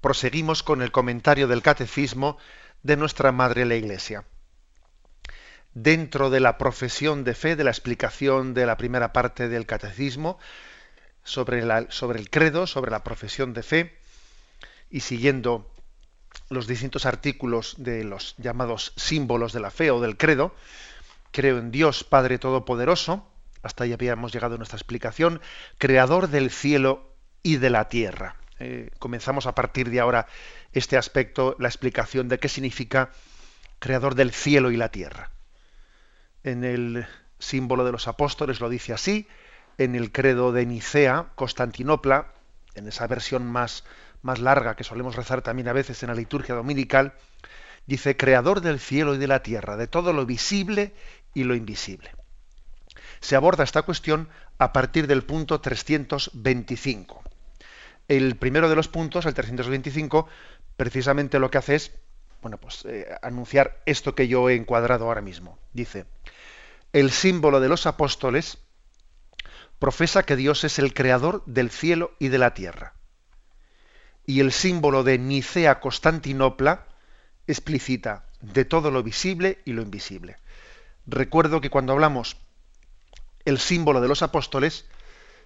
proseguimos con el comentario del catecismo de nuestra Madre la Iglesia. Dentro de la profesión de fe, de la explicación de la primera parte del catecismo, sobre, el credo, sobre la profesión de fe, y siguiendo los distintos artículos de los llamados símbolos de la fe o del credo, creo en Dios Padre Todopoderoso, hasta ahí habíamos llegado en nuestra explicación, creador del cielo y de la tierra. Eh, comenzamos a partir de ahora este aspecto, la explicación de qué significa creador del cielo y la tierra. En el símbolo de los apóstoles lo dice así, en el credo de Nicea, Constantinopla, en esa versión más, más larga que solemos rezar también a veces en la liturgia dominical, dice creador del cielo y de la tierra, de todo lo visible y lo invisible. Se aborda esta cuestión a partir del punto 325 el primero de los puntos, el 325, precisamente lo que hace es, bueno, pues eh, anunciar esto que yo he encuadrado ahora mismo. Dice, el símbolo de los apóstoles profesa que Dios es el creador del cielo y de la tierra. Y el símbolo de Nicea Constantinopla explicita de todo lo visible y lo invisible. Recuerdo que cuando hablamos el símbolo de los apóstoles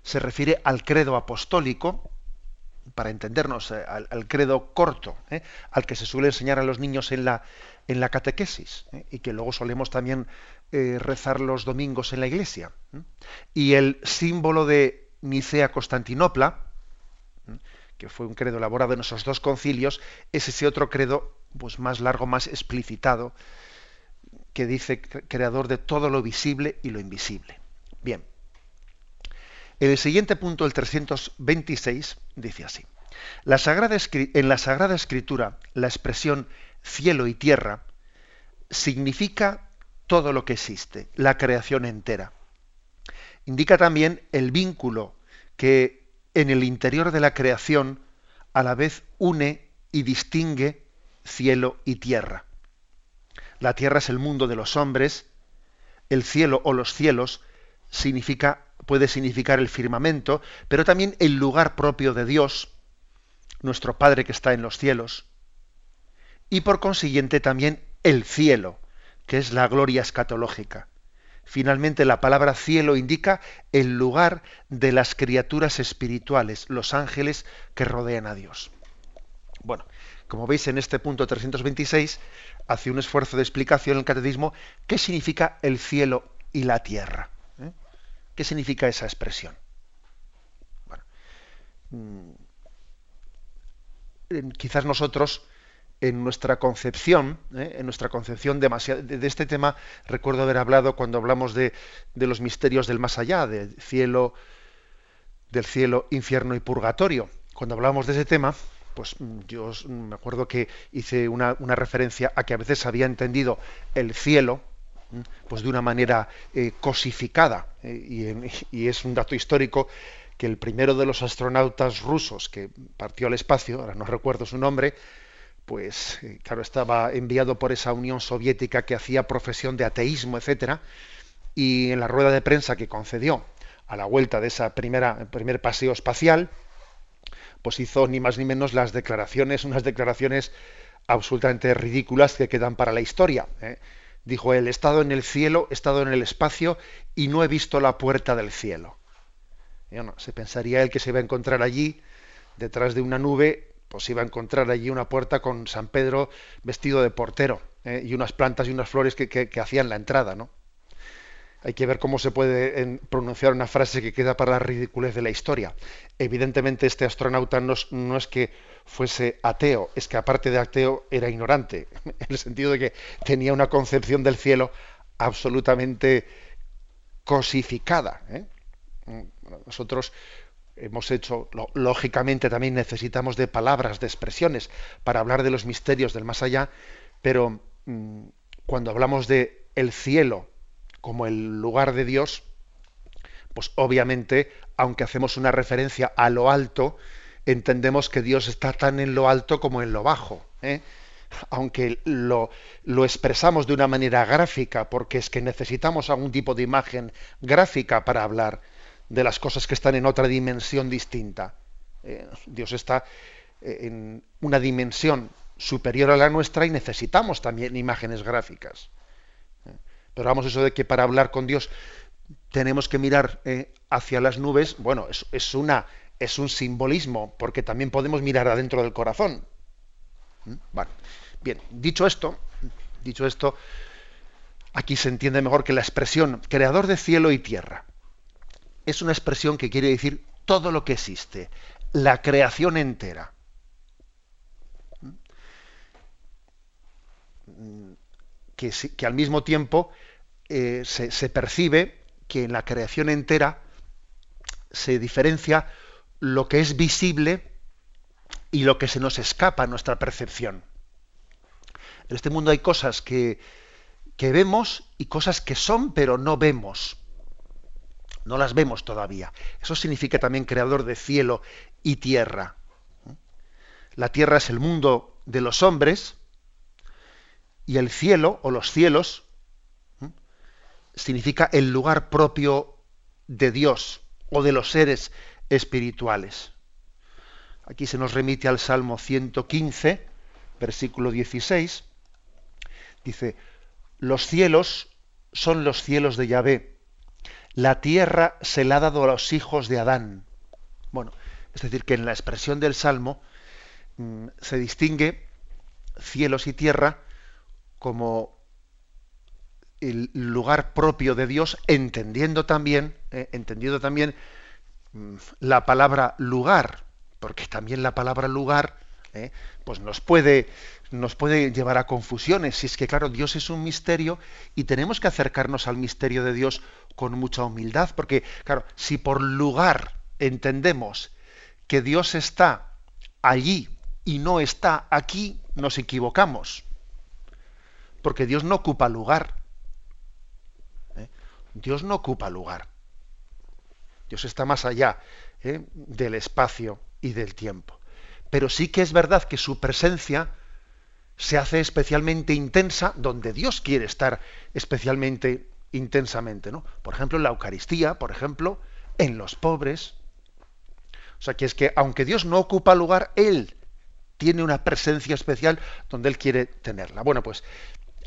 se refiere al credo apostólico, para entendernos, eh, al, credo corto, eh, al que se suele enseñar a los niños en la, en la catequesis, eh, y que luego solemos también rezar los domingos en la iglesia. Y el símbolo de Nicea Constantinopla, que fue un credo elaborado en esos dos concilios, es ese otro credo pues, más largo, más explicitado, que dice creador de todo lo visible y lo invisible. Bien. El siguiente punto, el 326, dice así. La en la Sagrada Escritura, la expresión cielo y tierra significa todo lo que existe, la creación entera. Indica también el vínculo que en el interior de la creación a la vez une y distingue cielo y tierra. La tierra es el mundo de los hombres, el cielo o los cielos significa puede significar el firmamento, pero también el lugar propio de Dios, nuestro Padre que está en los cielos, y por consiguiente también el cielo, que es la gloria escatológica. Finalmente, la palabra cielo indica el lugar de las criaturas espirituales, los ángeles que rodean a Dios. Bueno, como veis en este punto 326, hace un esfuerzo de explicación el catecismo qué significa el cielo y la tierra. ¿Qué significa esa expresión? Mm, quizás nosotros en nuestra concepción, ¿eh? en nuestra concepción de, este tema, recuerdo haber hablado cuando hablamos de, los misterios del más allá, del cielo, del cielo, infierno y purgatorio. Cuando hablamos de ese tema, pues mm, yo me acuerdo que hice una, una referencia a que a veces había entendido el cielo, pues de una manera eh, cosificada. Eh, y, es un dato histórico que el primero de los astronautas rusos que partió al espacio, ahora no recuerdo su nombre, pues eh, claro, estaba enviado por esa Unión Soviética que hacía profesión de ateísmo, etcétera, y en la rueda de prensa que concedió a la vuelta de primera primer paseo espacial, pues hizo ni más ni menos las declaraciones, unas declaraciones absolutamente ridículas que quedan para la historia. Dijo él, he estado en el cielo, he estado en el espacio y no he visto la puerta del cielo. se pensaría él que se iba a encontrar allí, detrás de una nube, pues iba a encontrar allí una puerta con San Pedro vestido de portero ¿eh? y unas plantas y unas flores que, hacían la entrada, ¿no? Hay que ver cómo se puede pronunciar una frase que queda para la ridiculez de la historia. Evidentemente este astronauta no es que fuese ateo, es que aparte de ateo era ignorante, en el sentido de que tenía una concepción del cielo absolutamente cosificada. ¿eh? Nosotros hemos hecho, lógicamente también necesitamos de palabras, de expresiones para hablar de los misterios del más allá, pero mm, cuando hablamos de el cielo como el lugar de Dios, pues obviamente, aunque hacemos una referencia a lo alto, entendemos que Dios está tan en lo alto como en lo bajo. ¿eh? Aunque lo, expresamos de una manera gráfica, porque es que necesitamos algún tipo de imagen gráfica para hablar de las cosas que están en otra dimensión distinta. Eh, Dios está eh, en una dimensión superior a la nuestra y necesitamos también imágenes gráficas. Pero vamos, eso de que para hablar con Dios tenemos que mirar hacia las nubes, bueno, es, es, una, es un simbolismo, porque también podemos mirar adentro del corazón. ¿Mm? bien, dicho esto, dicho esto, aquí se entiende mejor que la expresión creador de cielo y tierra es una expresión que quiere decir todo lo que existe, la creación entera. ¿Mm? Que, que al mismo tiempo eh, se, se percibe que en la creación entera se diferencia lo que es visible y lo que se nos escapa a nuestra percepción. En este mundo hay cosas que, que vemos y cosas que son pero no vemos. No las vemos todavía. Eso significa también creador de cielo y tierra. La tierra es el mundo de los hombres y el cielo o los cielos significa el lugar propio de Dios o de los seres espirituales. Aquí se nos remite al Salmo 115, versículo 16. Dice, los cielos son los cielos de Yahvé, la tierra se la ha dado a los hijos de Adán. Bueno, es decir, que en la expresión del Salmo mm, se distingue cielos y tierra como el lugar propio de Dios, entendiendo también, eh, entendiendo también Mm, la palabra lugar, porque también la palabra lugar ¿eh? pues nos puede, nos puede llevar a confusiones. Si es que, claro, Dios es un misterio y tenemos que acercarnos al misterio de Dios con mucha humildad, porque, claro, si por lugar entendemos que Dios está allí y no está aquí, nos equivocamos. Porque Dios no ocupa lugar. Dios no ocupa lugar. Dios está más allá ¿eh? del espacio y del tiempo. Pero sí que es verdad que su presencia se hace especialmente intensa donde Dios quiere estar especialmente intensamente, ¿no? Por ejemplo, en la Eucaristía, por ejemplo, en los pobres. O sea, que es que aunque Dios no ocupa lugar, Él tiene una presencia especial donde Él quiere tenerla. Bueno, pues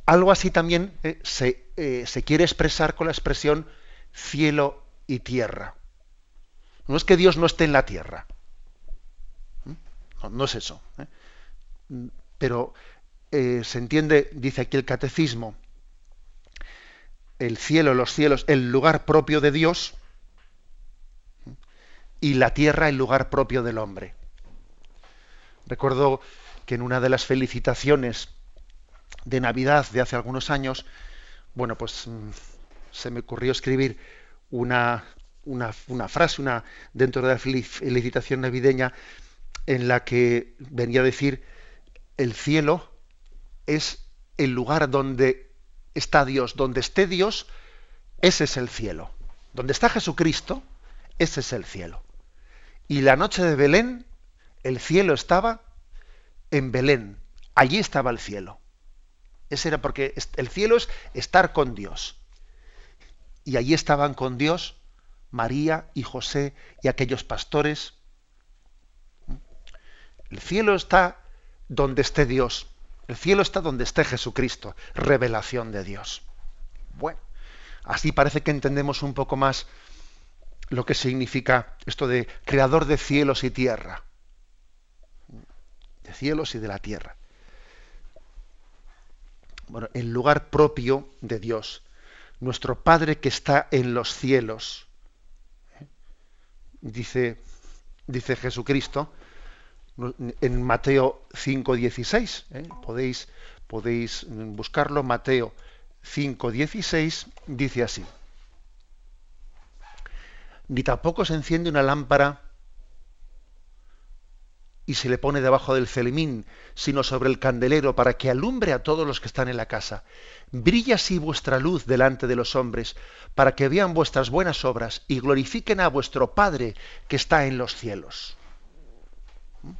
algo así también eh, se, eh, se quiere expresar con la expresión cielo y tierra. No es que Dios no esté en la tierra. ¿Mm? No, es eso. ¿eh? Pero se entiende, dice aquí el catecismo, el cielo, los cielos, el lugar propio de Dios y la tierra, el lugar propio del hombre. Recuerdo que en una de las felicitaciones de Navidad de hace algunos años, bueno, pues mm, se me ocurrió escribir una, una, frase una, dentro de la felicitación navideña en la que venía a decir, el cielo es el lugar donde está Dios, donde esté Dios, ese es el cielo. Donde está Jesucristo, ese es el cielo. Y la noche de Belén, el cielo estaba en Belén. Allí estaba el cielo. Ese era porque el cielo es estar con Dios. Y allí estaban con Dios María y José y aquellos pastores. El cielo está donde esté Dios. El cielo está donde esté Jesucristo. Revelación de Dios. Bueno, así parece que entendemos un poco más lo que significa esto de creador de cielos y tierra. De cielos y de la tierra. Bueno, el lugar propio de Dios. Nuestro Padre que está en los cielos dice, dice Jesucristo en Mateo 5.16. ¿eh? Podéis, podéis buscarlo. Mateo 5.16 dice así. Ni tampoco se enciende una lámpara y se le pone debajo del celimín, sino sobre el candelero para que alumbre a todos los que están en la casa. Brilla así vuestra luz delante de los hombres, para que vean vuestras buenas obras y glorifiquen a vuestro Padre que está en los cielos. ¿Mm?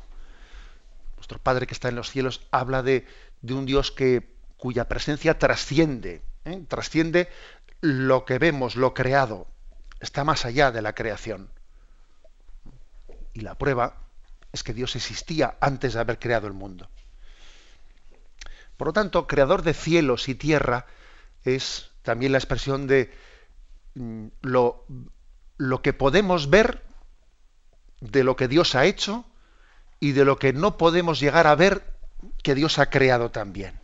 Nuestro Padre que está en los cielos habla de, un Dios que, cuya presencia trasciende, ¿eh? trasciende lo que vemos, lo creado, está más allá de la creación. Y la prueba es que Dios existía antes de haber creado el mundo. Por lo tanto, creador de cielos y tierra es también la expresión de mm, lo, lo que podemos ver de lo que Dios ha hecho y de lo que no podemos llegar a ver que Dios ha creado también.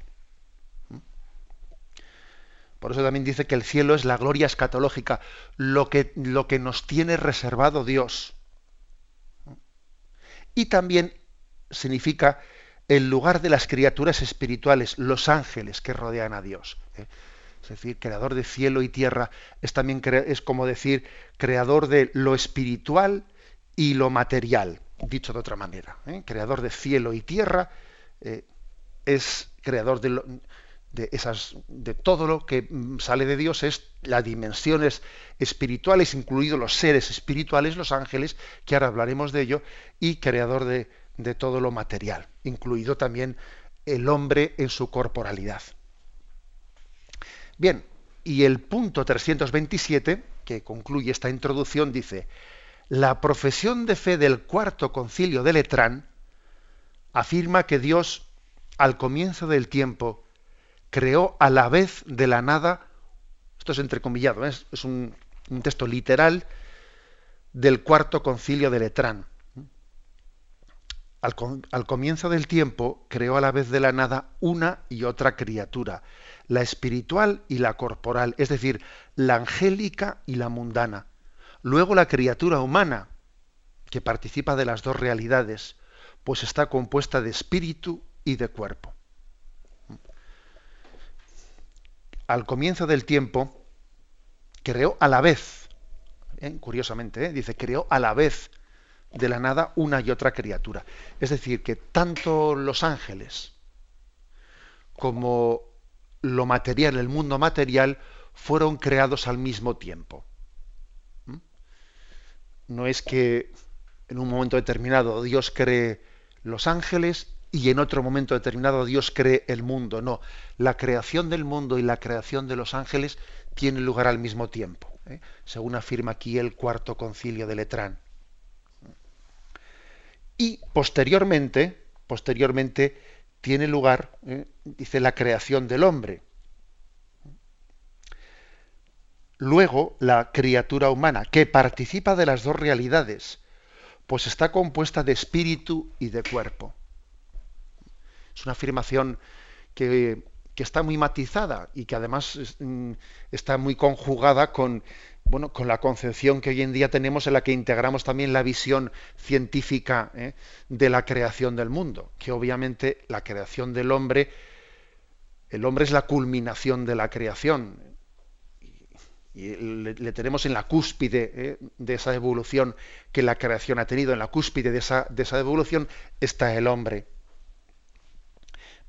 Por eso también dice que el cielo es la gloria escatológica, lo que, lo que nos tiene reservado Dios. Y también significa el lugar de las criaturas espirituales, los ángeles que rodean a Dios. ¿eh? Es decir, creador de cielo y tierra es también es como decir creador de lo espiritual y lo material, dicho de otra manera. ¿eh? Creador de cielo y tierra eh, es creador de, lo, de, esas, de todo lo que mm, sale de Dios es las dimensiones espirituales, incluidos los seres espirituales, los ángeles, que ahora hablaremos de ello, y creador de, de todo lo material, incluido también el hombre en su corporalidad. Bien, y el punto 327, que concluye esta introducción, dice, la profesión de fe del cuarto concilio de Letrán afirma que Dios, al comienzo del tiempo, creó a la vez de la nada, esto es entrecomillado, ¿eh? es un, texto literal del cuarto concilio de Letrán. Al, al, comienzo del tiempo creó a la vez de la nada una y otra criatura, la espiritual y la corporal, es decir, la angélica y la mundana. Luego la criatura humana, que participa de las dos realidades, pues está compuesta de espíritu y de cuerpo. Al comienzo del tiempo, creó a la vez, ¿eh? curiosamente, ¿eh? dice, creó a la vez de la nada una y otra criatura. Es decir, que tanto los ángeles como lo material, el mundo material, fueron creados al mismo tiempo. ¿Mm? No es que en un momento determinado Dios cree los ángeles y en otro momento determinado Dios cree el mundo. No, la creación del mundo y la creación de los ángeles tiene lugar al mismo tiempo, ¿eh? según afirma aquí el cuarto concilio de Letrán. Y posteriormente, posteriormente tiene lugar, ¿eh? dice, la creación del hombre. Luego, la criatura humana, que participa de las dos realidades, pues está compuesta de espíritu y de cuerpo. Es una afirmación que, está muy matizada y que además mm, está muy conjugada con, bueno, con la concepción que hoy en día tenemos en la que integramos también la visión científica ¿eh? de la creación del mundo, que obviamente la creación del hombre, el hombre es la culminación de la creación, y le, tenemos en la cúspide ¿eh? de esa evolución que la creación ha tenido, en la cúspide de esa, de esa evolución está el hombre.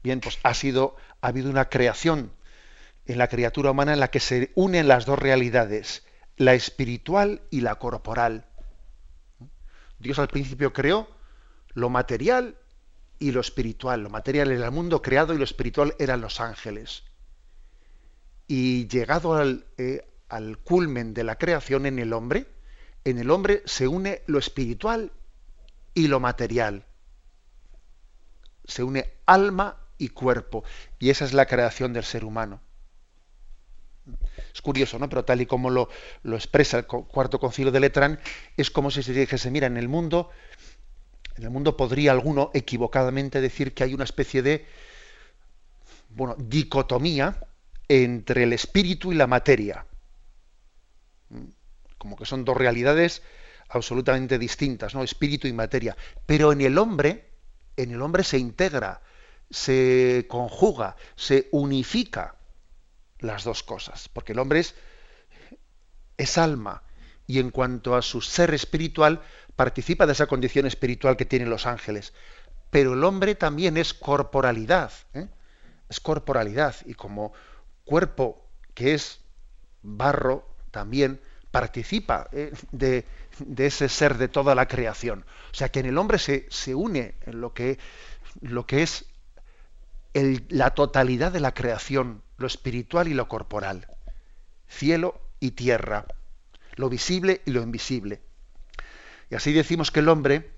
Bien, pues ha sido, ha habido una creación en la criatura humana en la que se unen las dos realidades, la espiritual y la corporal. Dios al principio creó lo material y lo espiritual. Lo material era el mundo creado y lo espiritual eran los ángeles. Y llegado al, eh, al culmen de la creación en el hombre, en el hombre se une lo espiritual y lo material. Se une alma y cuerpo. Y esa es la creación del ser humano. Es curioso, ¿no? Pero tal y como lo, lo expresa el cuarto concilio de Letrán, es como si se dijese, mira, en el mundo, en el mundo podría alguno equivocadamente decir que hay una especie de bueno, dicotomía entre el espíritu y la materia. Como que son dos realidades absolutamente distintas, ¿no? Espíritu y materia. Pero en el hombre, en el hombre se integra se conjuga, se unifica las dos cosas, porque el hombre es, es alma y en cuanto a su ser espiritual, participa de esa condición espiritual que tienen los ángeles. Pero el hombre también es corporalidad, ¿eh? es corporalidad, y como cuerpo que es barro, también participa ¿eh? de, ese ser de toda la creación. O sea que en el hombre se, se une en lo que, lo que es la totalidad de la creación, lo espiritual y lo corporal, cielo y tierra, lo visible y lo invisible. Y así decimos que el hombre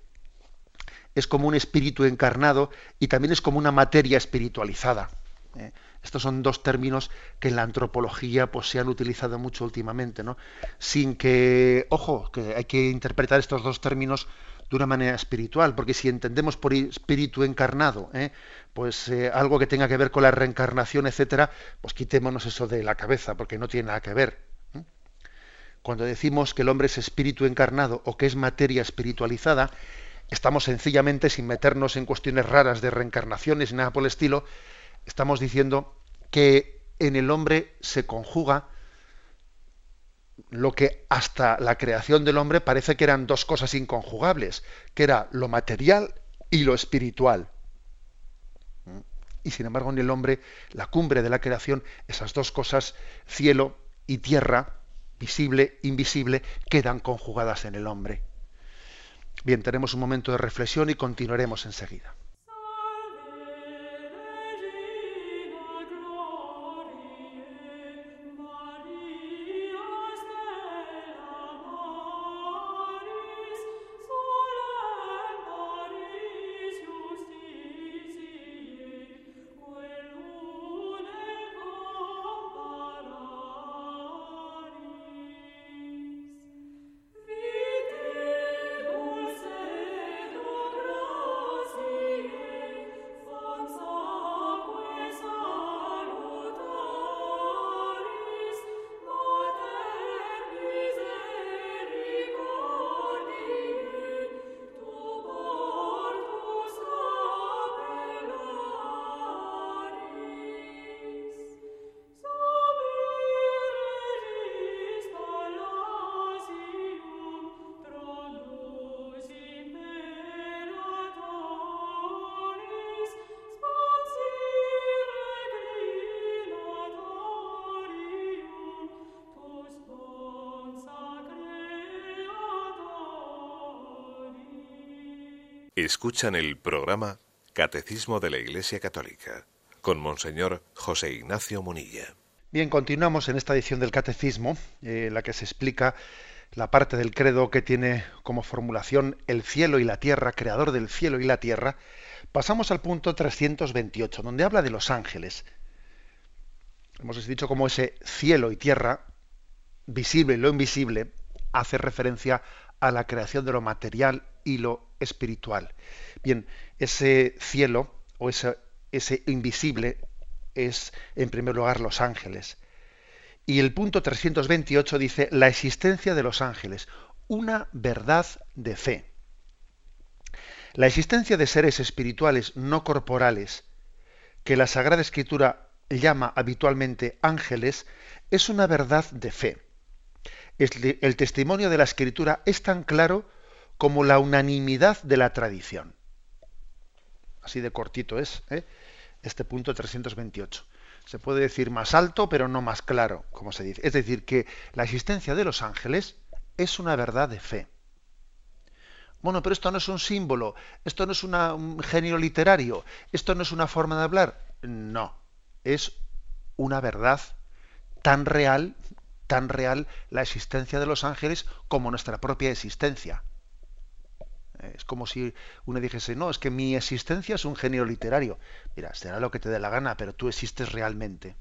es como un espíritu encarnado y también es como una materia espiritualizada. ¿eh? Estos son dos términos que en la antropología pues, se han utilizado mucho últimamente, ¿no? Sin que, ojo, que hay que interpretar estos dos términos de una manera espiritual, porque si entendemos por espíritu encarnado, ¿eh? pues eh, algo que tenga que ver con la reencarnación, etcétera, pues quitémonos eso de la cabeza, porque no tiene nada que ver. ¿eh? Cuando decimos que el hombre es espíritu encarnado o que es materia espiritualizada, estamos sencillamente, sin meternos en cuestiones raras de reencarnaciones ni nada por el estilo, estamos diciendo que en el hombre se conjuga lo que hasta la creación del hombre parece que eran dos cosas inconjugables, que era lo material y lo espiritual. Y sin embargo en el hombre, la cumbre de la creación, esas dos cosas, cielo y tierra, visible, invisible, quedan conjugadas en el hombre. Bien, tenemos un momento de reflexión y continuaremos enseguida. Escuchan el programa Catecismo de la Iglesia Católica con Monseñor José Ignacio Munilla. Bien, continuamos en esta edición del Catecismo, en la que se explica la parte del credo que tiene como formulación el cielo y la tierra, creador del cielo y la tierra. Pasamos al punto 328, donde habla de los ángeles. Hemos dicho cómo ese cielo y tierra, visible y lo invisible, hace referencia a la creación de lo material y lo espiritual. Bien, ese cielo o ese, ese invisible es en primer lugar los ángeles. Y el punto 328 dice la existencia de los ángeles, una verdad de fe. La existencia de seres espirituales no corporales, que la Sagrada Escritura llama habitualmente ángeles, es una verdad de fe. El testimonio de la Escritura es tan claro como la unanimidad de la tradición. Así de cortito es ¿eh? este punto 328. Se puede decir más alto, pero no más claro, como se dice. Es decir, que la existencia de los ángeles es una verdad de fe. Bueno, pero esto no es un símbolo, esto no es un género literario, esto no es una forma de hablar. No, es una verdad tan real, tan real la existencia de los ángeles como nuestra propia existencia. Es como si uno dijese, no, es que mi existencia es un género literario. Mira, será lo que te dé la gana, pero tú existes realmente.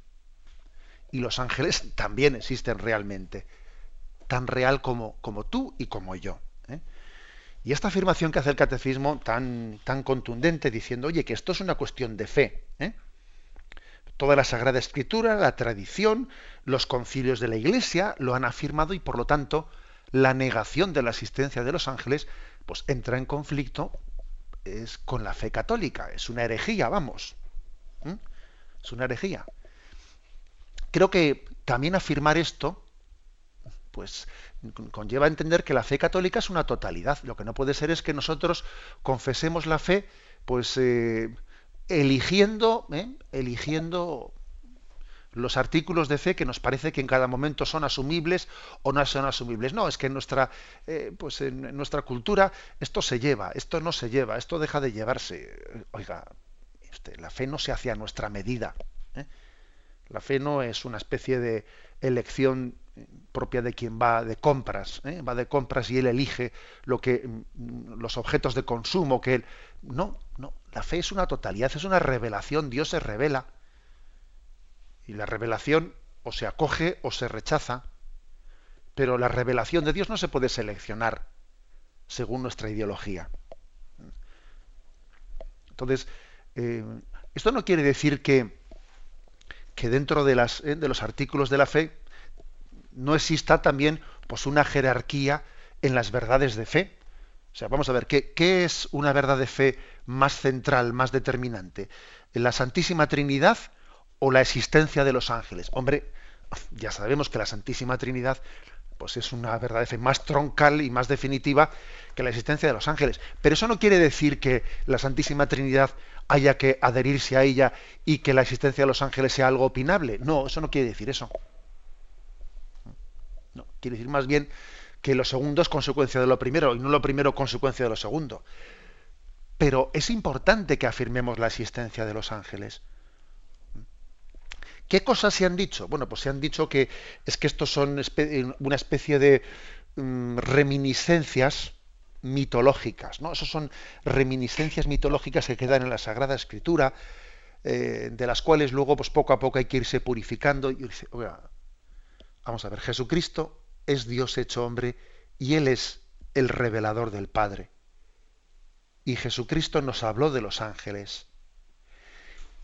Y los ángeles también existen realmente. Tan real como, como tú y como yo. ¿eh? Y esta afirmación que hace el catecismo tan, tan contundente, diciendo, oye, que esto es una cuestión de fe. ¿eh? Toda la Sagrada Escritura, la tradición, los concilios de la Iglesia lo han afirmado y por lo tanto la negación de la existencia de los ángeles pues entra en conflicto es con la fe católica, es una herejía, vamos. Es una herejía. Creo que también afirmar esto pues conlleva entender que la fe católica es una totalidad. Lo que no puede ser es que nosotros confesemos la fe, pues eh, eligiendo, ¿eh? eligiendo los artículos de fe que nos parece que en cada momento son asumibles o no son asumibles. No, es que en nuestra, eh, pues en nuestra cultura esto se lleva, esto no se lleva, esto deja de llevarse. Oiga, este, la fe no se hace a nuestra medida. La fe no es una especie de elección propia de quien va de compras, ¿eh? va de compras y él elige lo que mm, los objetos de consumo que él no, no, la fe es una totalidad, es una revelación, Dios se revela. Y la revelación o se acoge o se rechaza, pero la revelación de Dios no se puede seleccionar según nuestra ideología. Entonces, eh, esto no quiere decir que, que dentro de, las, eh, de los artículos de la fe no exista también pues una jerarquía en las verdades de fe. O sea, vamos a ver, ¿qué, ¿qué, es una verdad de fe más central, más determinante? ¿La Santísima Trinidad o la existencia de los ángeles? Hombre, ya sabemos que la Santísima Trinidad pues es una verdad más troncal y más definitiva que la existencia de los ángeles. Pero eso no quiere decir que la Santísima Trinidad haya que adherirse a ella y que la existencia de los ángeles sea algo opinable. No, eso no quiere decir eso. No, quiere decir más bien que lo segundo es consecuencia de lo primero y no lo primero consecuencia de lo segundo. Pero es importante que afirmemos la existencia de los ángeles. ¿Qué cosas se han dicho? Bueno, pues se han dicho que es que estos son una especie de mm, reminiscencias mitológicas, ¿no? Esos son reminiscencias mitológicas que quedan en la Sagrada Escritura, eh, de las cuales luego, pues poco a poco hay que irse purificando. Y, Vamos a ver, Jesucristo es Dios hecho hombre y Él es el revelador del Padre. Y Jesucristo nos habló de los ángeles.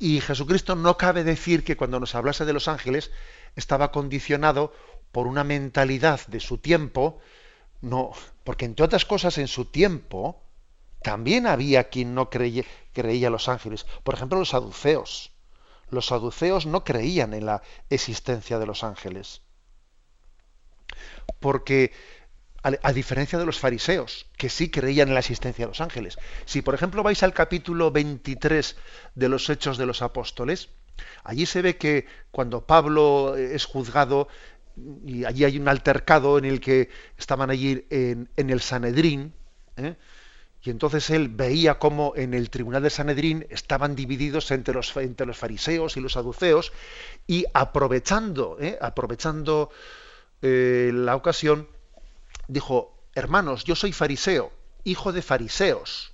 Y Jesucristo no cabe decir que cuando nos hablase de los ángeles estaba condicionado por una mentalidad de su tiempo, no, porque entre otras cosas en su tiempo también había quien no creía, creía los ángeles. Por ejemplo, los saduceos. Los saduceos no creían en la existencia de los ángeles porque a, diferencia de los fariseos, que sí creían en la existencia de los ángeles. Si, por ejemplo, vais al capítulo 23 de los Hechos de los Apóstoles, allí se ve que cuando Pablo es juzgado, y allí hay un altercado en el que estaban allí en, el Sanedrín, ¿eh? y entonces él veía cómo en el tribunal de Sanedrín estaban divididos entre los, entre los fariseos y los saduceos, y aprovechando, ¿eh? aprovechando eh, la ocasión, dijo, hermanos, yo soy fariseo, hijo de fariseos,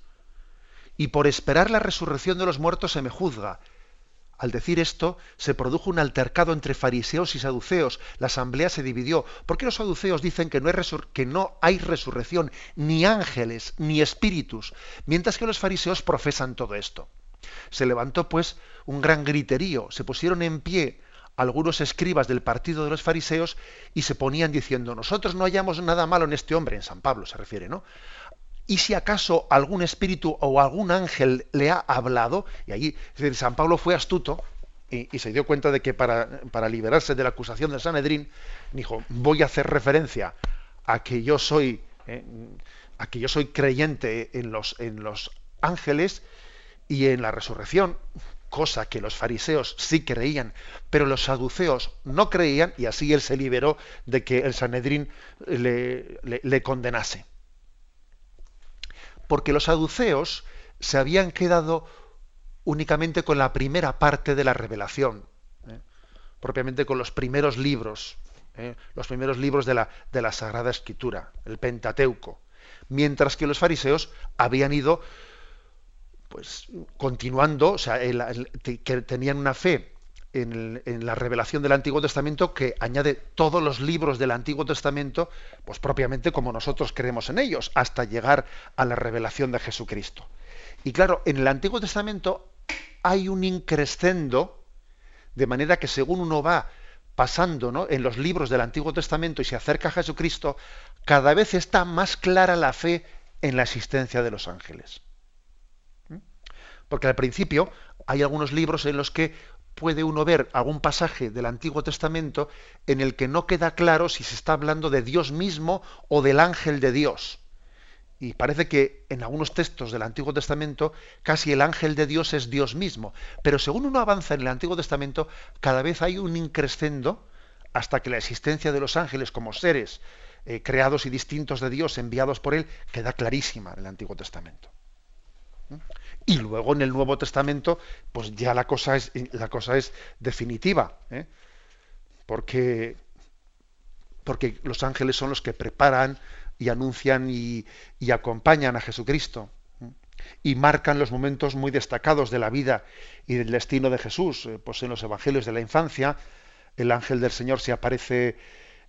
y por esperar la resurrección de los muertos se me juzga. Al decir esto, se produjo un altercado entre fariseos y saduceos. La asamblea se dividió. ¿Por qué los saduceos dicen que no, que no hay resurrección, ni ángeles, ni espíritus, mientras que los fariseos profesan todo esto? Se levantó, pues, un gran griterío. Se pusieron en pie algunos escribas del partido de los fariseos y se ponían diciendo, nosotros no hallamos nada malo en este hombre, en San Pablo se refiere, ¿no? Y si acaso algún espíritu o algún ángel le ha hablado, y allí es decir, San Pablo fue astuto y, se dio cuenta de que para, para, liberarse de la acusación del Sanedrín, dijo, voy a hacer referencia a que yo soy, eh, a que yo soy creyente en los, en los ángeles y en la resurrección, cosa que los fariseos sí creían, pero los saduceos no creían, y así él se liberó de que el Sanedrín le, condenase. Porque los saduceos se habían quedado únicamente con la primera parte de la revelación, ¿eh? propiamente con los primeros libros, ¿eh? los primeros libros de la, de la Sagrada Escritura, el Pentateuco, mientras que los fariseos habían ido pues continuando, o sea, que tenían una fe en, la revelación del Antiguo Testamento que añade todos los libros del Antiguo Testamento, pues propiamente como nosotros creemos en ellos, hasta llegar a la revelación de Jesucristo. Y claro, en el Antiguo Testamento hay un increscendo, de manera que según uno va pasando ¿no? en los libros del Antiguo Testamento y se acerca a Jesucristo, cada vez está más clara la fe en la existencia de los ángeles. Porque al principio hay algunos libros en los que puede uno ver algún pasaje del Antiguo Testamento en el que no queda claro si se está hablando de Dios mismo o del ángel de Dios. Y parece que en algunos textos del Antiguo Testamento casi el ángel de Dios es Dios mismo. Pero según uno avanza en el Antiguo Testamento, cada vez hay un increscendo hasta que la existencia de los ángeles como seres eh, creados y distintos de Dios, enviados por Él, queda clarísima en el Antiguo Testamento. Y luego en el Nuevo Testamento, pues ya la cosa es, la cosa es definitiva, ¿eh? porque, porque los ángeles son los que preparan y anuncian y, acompañan a Jesucristo y marcan los momentos muy destacados de la vida y del destino de Jesús. Eh, pues en los evangelios de la infancia, el ángel del Señor se aparece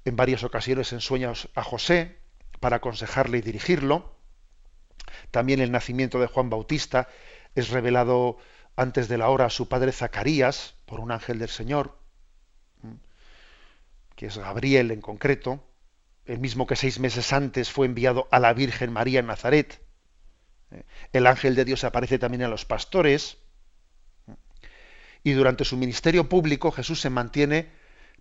en varias ocasiones en sueños a José para aconsejarle y dirigirlo. También el nacimiento de Juan Bautista es revelado antes de la hora a su padre Zacarías por un ángel del Señor, que es Gabriel en concreto, el mismo que seis meses antes fue enviado a la Virgen María en Nazaret. El ángel de Dios aparece también a los pastores. Y durante su ministerio público Jesús se mantiene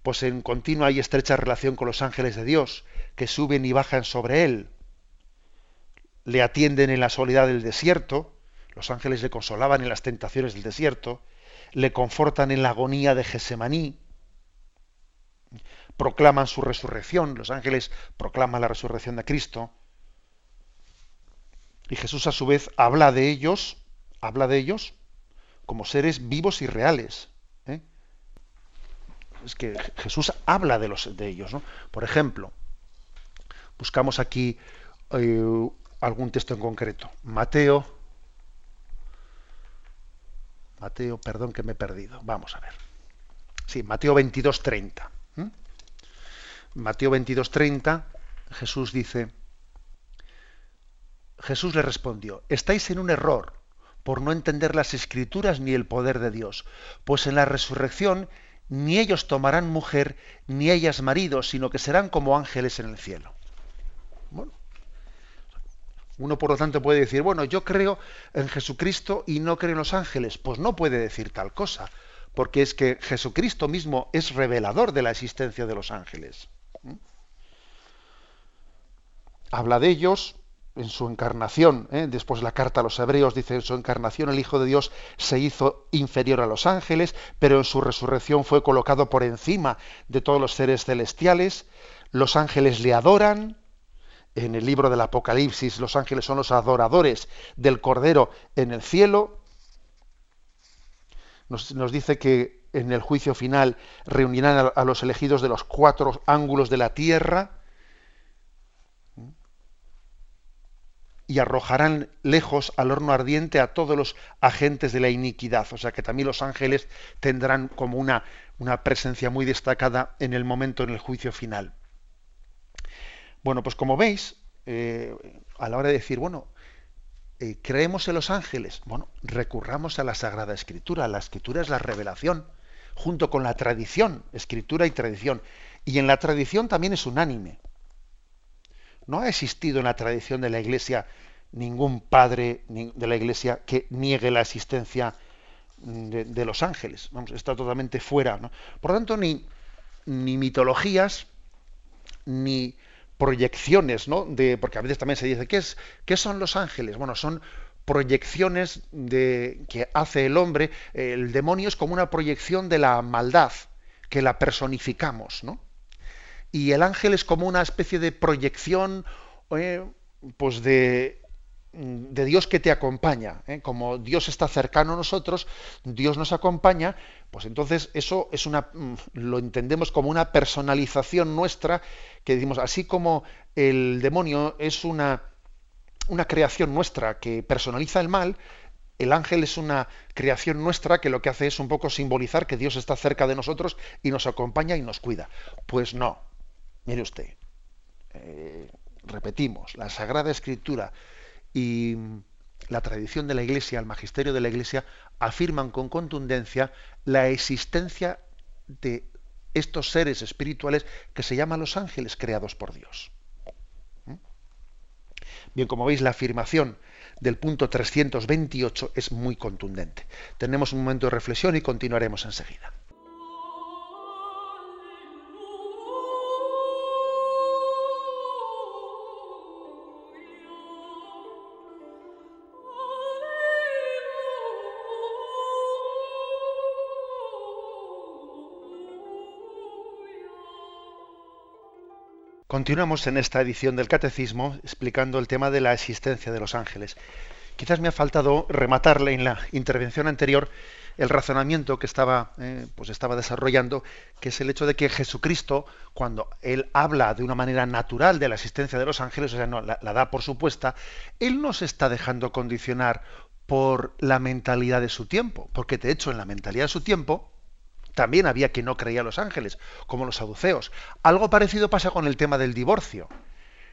pues en continua y estrecha relación con los ángeles de Dios, que suben y bajan sobre él le atienden en la soledad del desierto, los ángeles le consolaban en las tentaciones del desierto, le confortan en la agonía de Gesemaní, proclaman su resurrección, los ángeles proclaman la resurrección de Cristo, y Jesús a su vez habla de ellos, habla de ellos como seres vivos y reales. ¿eh? Es que Jesús habla de, los, de ellos. Por ejemplo, buscamos aquí eh, algún texto en concreto. Mateo. Mateo, perdón que me he perdido. Vamos a ver. Sí, Mateo 22.30. Mateo 22.30, Jesús dice, Jesús le respondió, estáis en un error por no entender las escrituras ni el poder de Dios, pues en la resurrección ni ellos tomarán mujer, ni ellas marido, sino que serán como ángeles en el cielo. Uno, por lo tanto, puede decir, bueno, yo creo en Jesucristo y no creo en los ángeles. Pues no puede decir tal cosa, porque es que Jesucristo mismo es revelador de la existencia de los ángeles. ¿Mm? Habla de ellos en su encarnación. ¿eh? Después la carta a los hebreos dice, en su encarnación el Hijo de Dios se hizo inferior a los ángeles, pero en su resurrección fue colocado por encima de todos los seres celestiales. Los ángeles le adoran, en el libro del Apocalipsis, los ángeles son los adoradores del Cordero en el cielo. Nos, dice que en el juicio final reunirán a, los elegidos de los cuatro ángulos de la tierra y arrojarán lejos al horno ardiente a todos los agentes de la iniquidad. O sea que también los ángeles tendrán como una, una presencia muy destacada en el momento en el juicio final. Bueno, pues como veis, eh, a la hora de decir, bueno, eh, creemos en los ángeles, bueno, recurramos a la Sagrada Escritura. La Escritura es la revelación, junto con la tradición, escritura y tradición. Y en la tradición también es unánime. No ha existido en la tradición de la Iglesia ningún padre de la Iglesia que niegue la existencia de, los ángeles. Vamos, está totalmente fuera. Por lo tanto, ni mitologías, ni proyecciones, ¿no? De, porque a veces también se dice, ¿qué, es, ¿qué son los ángeles? Bueno, son proyecciones de, que hace el hombre. El demonio es como una proyección de la maldad, que la personificamos, ¿no? Y el ángel es como una especie de proyección, eh, pues de, de Dios que te acompaña. ¿eh? Como Dios está cercano a nosotros, Dios nos acompaña, pues entonces eso es una, mm, lo entendemos como una personalización nuestra, que decimos, así como el demonio es una, una creación nuestra que personaliza el mal, el ángel es una creación nuestra que lo que hace es un poco simbolizar que Dios está cerca de nosotros y nos acompaña y nos cuida. Pues no, mire usted, eh, repetimos, la Sagrada Escritura, y la tradición de la Iglesia, el magisterio de la Iglesia, afirman con contundencia la existencia de estos seres espirituales que se llaman los ángeles creados por Dios. ¿Mm? Bien, como veis, la afirmación del punto 328 es muy contundente. Tenemos un momento de reflexión y continuaremos enseguida. Continuamos en esta edición del Catecismo explicando el tema de la existencia de los ángeles. Quizás me ha faltado rematarle en la intervención anterior el razonamiento que estaba, eh, pues estaba desarrollando, que es el hecho de que Jesucristo, cuando él habla de una manera natural de la existencia de los ángeles, o sea, no, la, la da por supuesta, él no se está dejando condicionar por la mentalidad de su tiempo, porque de hecho en la mentalidad de su tiempo, también había quien no creía a los ángeles, como los saduceos. Algo parecido pasa con el tema del divorcio.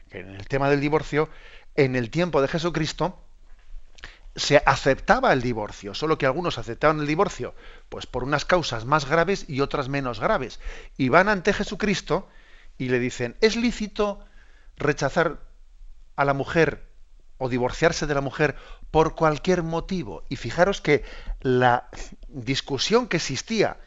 en el tema del divorcio, en el tiempo de Jesucristo, se aceptaba el divorcio, solo que algunos aceptaban el divorcio pues por unas causas más graves y otras menos graves. Y van ante Jesucristo y le dicen, ¿es lícito rechazar a la mujer o divorciarse de la mujer por cualquier motivo? Y fijaros que la discusión que existía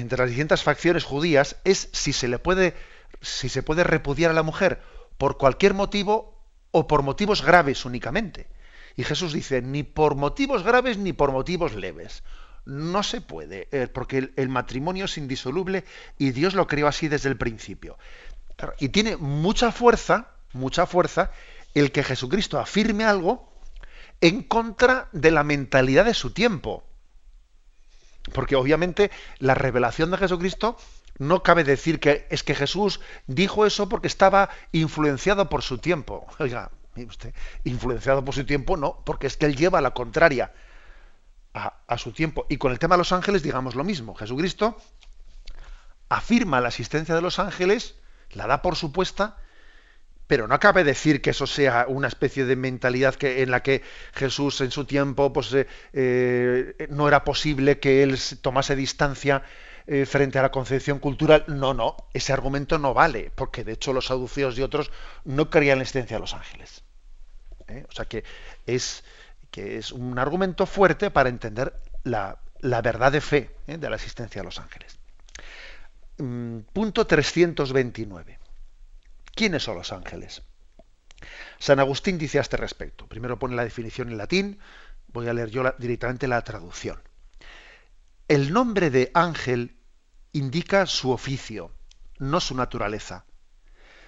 entre las distintas facciones judías es si se le puede si se puede repudiar a la mujer por cualquier motivo o por motivos graves únicamente. Y Jesús dice, ni por motivos graves ni por motivos leves. No se puede, eh, porque el, matrimonio es indisoluble y Dios lo creó así desde el principio. Y tiene mucha fuerza, mucha fuerza, el que Jesucristo afirme algo en contra de la mentalidad de su tiempo. Porque obviamente la revelación de Jesucristo no cabe decir que es que Jesús dijo eso porque estaba influenciado por su tiempo. Oiga, usted, influenciado por su tiempo no, porque es que él lleva la contraria a, a su tiempo. Y con el tema de los ángeles digamos lo mismo. Jesucristo afirma la existencia de los ángeles, la da por supuesta, pero no cabe decir que eso sea una especie de mentalidad que, en la que Jesús en su tiempo pues, eh, eh, no era posible que él tomase distancia eh, frente a la concepción cultural. No, no, ese argumento no vale, porque de hecho los saduceos y otros no creían la existencia de los ángeles. O sea que es, que es un argumento fuerte para entender la, la verdad de fe de la existencia de los ángeles. Mm, punto 329. ¿Quiénes son los ángeles? San Agustín dice a este respecto. Primero pone la definición en latín, voy a leer yo directamente la traducción. El nombre de ángel indica su oficio, no su naturaleza.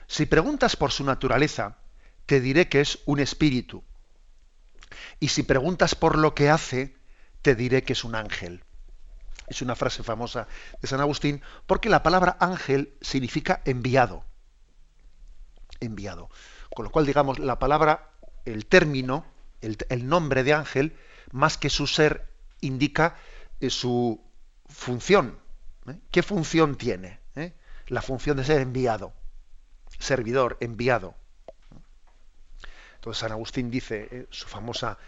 Si preguntas por su naturaleza, te diré que es un espíritu. Y si preguntas por lo que hace, te diré que es un ángel. Es una frase famosa de San Agustín porque la palabra ángel significa enviado enviado. Con lo cual, digamos, la palabra, el término, el, nombre de ángel, más que su ser, indica eh, su función. ¿eh? ¿Qué función tiene? ¿Eh? La función de ser enviado, servidor, enviado. Entonces San Agustín dice su famosa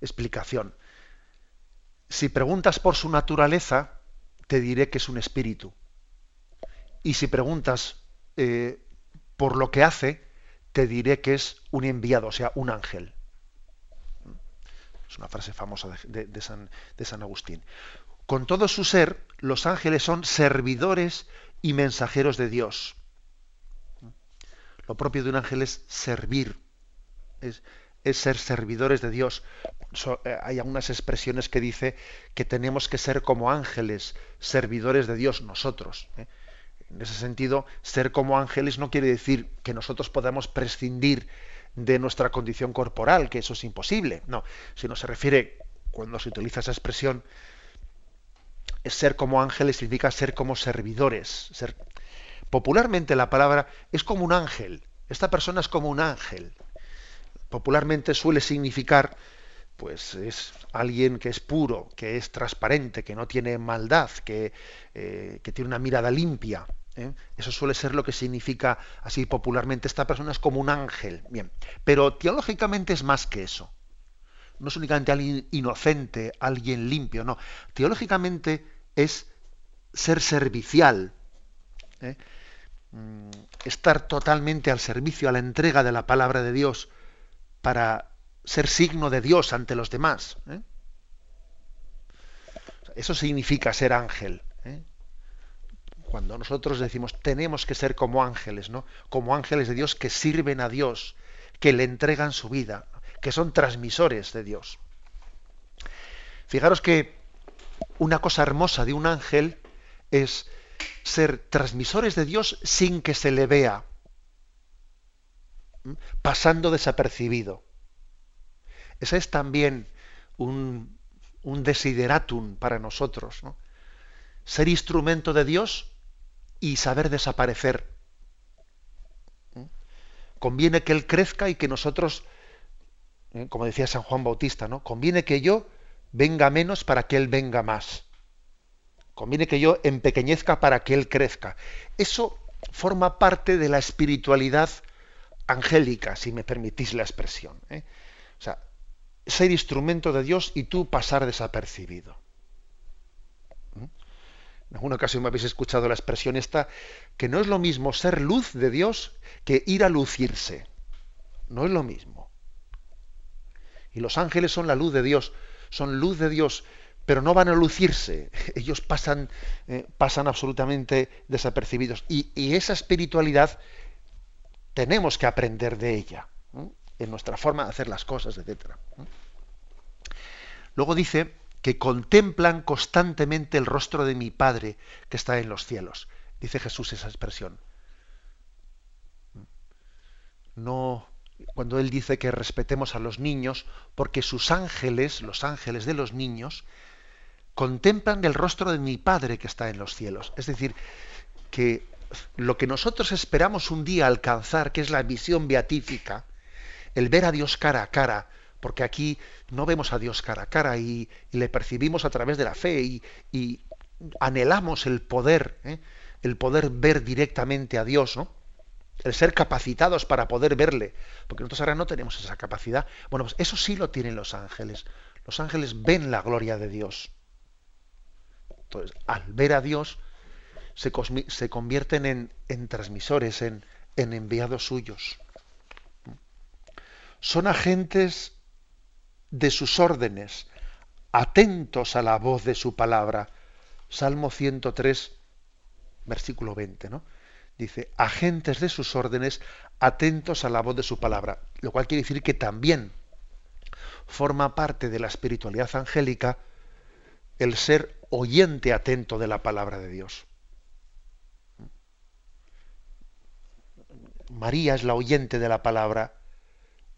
explicación. Si preguntas por su naturaleza, te diré que es un espíritu. Y si preguntas por lo que hace, te diré que es un enviado, o sea, un ángel. Es una frase famosa de, San, Agustín. Con todo su ser, los ángeles son servidores y mensajeros de Dios. Lo propio de un ángel es servir, es, ser servidores de Dios. Eh, hay algunas expresiones que dice que tenemos que ser como ángeles, servidores de Dios nosotros. ¿eh? En ese sentido, ser como ángeles no quiere decir que nosotros podamos prescindir de nuestra condición corporal, que eso es imposible. No, sino se refiere, cuando se utiliza esa expresión, es ser como ángeles significa ser como servidores. Ser... Popularmente la palabra es como un ángel. Esta persona es como un ángel. Popularmente suele significar, pues es alguien que es puro, que es transparente, que no tiene maldad, que, eh, que tiene una mirada limpia. ¿Eh? Eso suele ser lo que significa así popularmente. Esta persona es como un ángel. Bien, pero teológicamente es más que eso. No es únicamente alguien inocente, alguien limpio, no. Teológicamente es ser servicial. ¿eh? Mm, estar totalmente al servicio, a la entrega de la palabra de Dios para ser signo de Dios ante los demás. ¿eh? Eso significa ser ángel. Cuando nosotros decimos tenemos que ser como ángeles, ¿no? Como ángeles de Dios que sirven a Dios, que le entregan su vida, que son transmisores de Dios. Fijaros que una cosa hermosa de un ángel es ser transmisores de Dios sin que se le vea, pasando desapercibido. Ese es también un, un desideratum para nosotros. Ser instrumento de Dios y saber desaparecer. Conviene que Él crezca y que nosotros, ¿eh? como decía San Juan Bautista, ¿no? conviene que yo venga menos para que Él venga más. Conviene que yo empequeñezca para que Él crezca. Eso forma parte de la espiritualidad angélica, si me permitís la expresión. ¿eh? O sea, ser instrumento de Dios y tú pasar desapercibido. En alguna ocasión me habéis escuchado la expresión esta, que no es lo mismo ser luz de Dios que ir a lucirse. No es lo mismo. Y los ángeles son la luz de Dios, son luz de Dios, pero no van a lucirse. Ellos pasan, eh, pasan absolutamente desapercibidos. Y, esa espiritualidad tenemos que aprender de ella en nuestra forma de hacer las cosas, etc. Luego dice que contemplan constantemente el rostro de mi Padre que está en los cielos. Dice Jesús esa expresión. No, cuando él dice que respetemos a los niños, porque sus ángeles, los ángeles de los niños, contemplan el rostro de mi Padre que está en los cielos. Es decir, que lo que nosotros esperamos un día alcanzar, que es la visión beatífica, el ver a Dios cara a cara, porque aquí no vemos a Dios cara a cara y, le percibimos a través de la fe y, anhelamos el poder, ¿eh? el poder ver directamente a Dios, ¿no? el ser capacitados para poder verle, porque nosotros ahora no tenemos esa capacidad. Bueno, pues eso sí lo tienen los ángeles. Los ángeles ven la gloria de Dios. Entonces, al ver a Dios, se, se convierten en, en transmisores, en, en enviados suyos son agentes de sus órdenes, atentos a la voz de su palabra. Salmo 103, versículo 20, ¿no? Dice, agentes de sus órdenes, atentos a la voz de su palabra. Lo cual quiere decir que también forma parte de la espiritualidad angélica el ser oyente atento de la palabra de Dios. María es la oyente de la palabra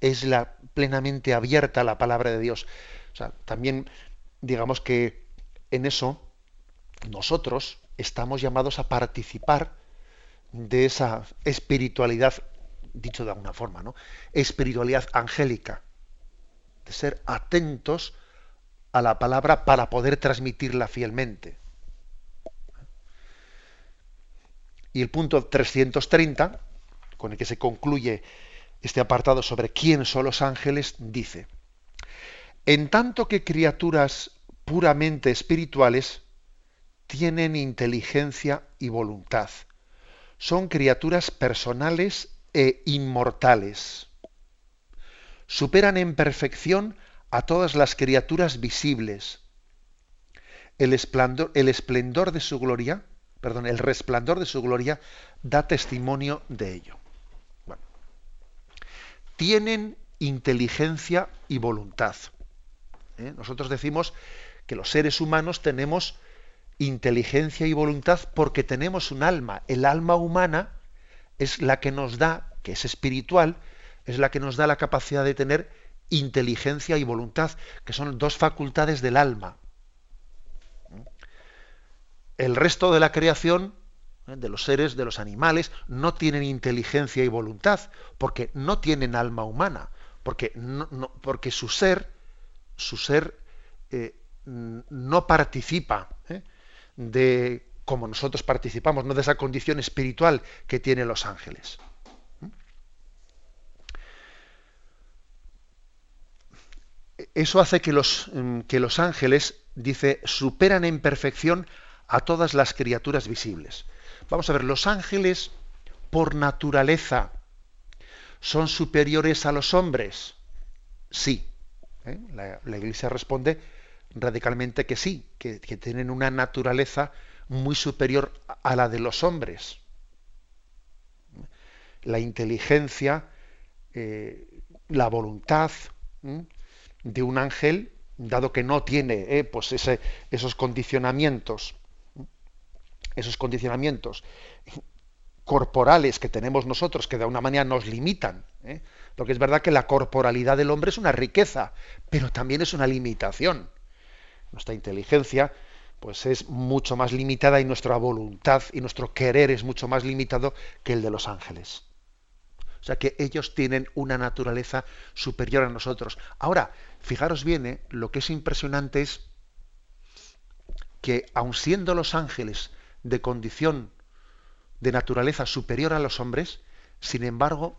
es la plenamente abierta la palabra de Dios. O sea, también digamos que en eso nosotros estamos llamados a participar de esa espiritualidad, dicho de alguna forma, ¿no? Espiritualidad angélica, de ser atentos a la palabra para poder transmitirla fielmente. Y el punto 330, con el que se concluye este apartado sobre quién son los ángeles, dice, en tanto que criaturas puramente espirituales tienen inteligencia y voluntad, son criaturas personales e inmortales. Superan en perfección a todas las criaturas visibles. El esplendor, de su gloria, el resplandor de su gloria da testimonio de ello tienen inteligencia y voluntad. ¿Eh? Nosotros decimos que los seres humanos tenemos inteligencia y voluntad porque tenemos un alma. El alma humana es la que nos da, que es espiritual, es la que nos da la capacidad de tener inteligencia y voluntad, que son dos facultades del alma. El resto de la creación. De los seres, de los animales, no tienen inteligencia y voluntad, porque no tienen alma humana, porque, porque su ser, su ser eh, no participa ¿eh? de como nosotros participamos, no de esa condición espiritual que tienen los ángeles. Eso hace que los, mm, que los ángeles, dice, superan en perfección a todas las criaturas visibles. Vamos a ver, los ángeles por naturaleza son superiores a los hombres. sí. ¿eh? La, Iglesia responde radicalmente que sí, que, tienen una naturaleza muy superior a la de los hombres. La inteligencia, eh, la voluntad de un ángel, dado que no tiene eh, pues esos condicionamientos, esos condicionamientos corporales que tenemos nosotros, que de alguna manera nos limitan. ¿eh? Porque es verdad que la corporalidad del hombre es una riqueza, pero también es una limitación. Nuestra inteligencia pues es mucho más limitada y nuestra voluntad y nuestro querer es mucho más limitado que el de los ángeles. O sea que ellos tienen una naturaleza superior a nosotros. Ahora, fijaros bien, ¿eh? lo que es impresionante es que aun siendo los ángeles de condición de naturaleza superior a los hombres, sin embargo,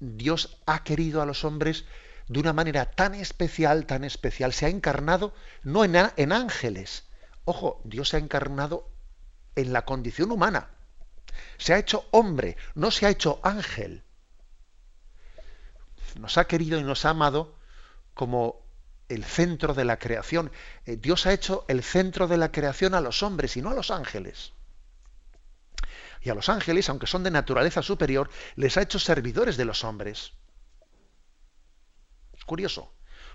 Dios ha querido a los hombres de una manera tan especial, tan especial, se ha encarnado no en, en ángeles, ojo, Dios se ha encarnado en la condición humana, se ha hecho hombre, no se ha hecho ángel. Nos ha querido y nos ha amado como el centro de la creación. Eh, Dios ha hecho el centro de la creación a los hombres y no a los ángeles. Y a los ángeles, aunque son de naturaleza superior, les ha hecho servidores de los hombres. Es curioso.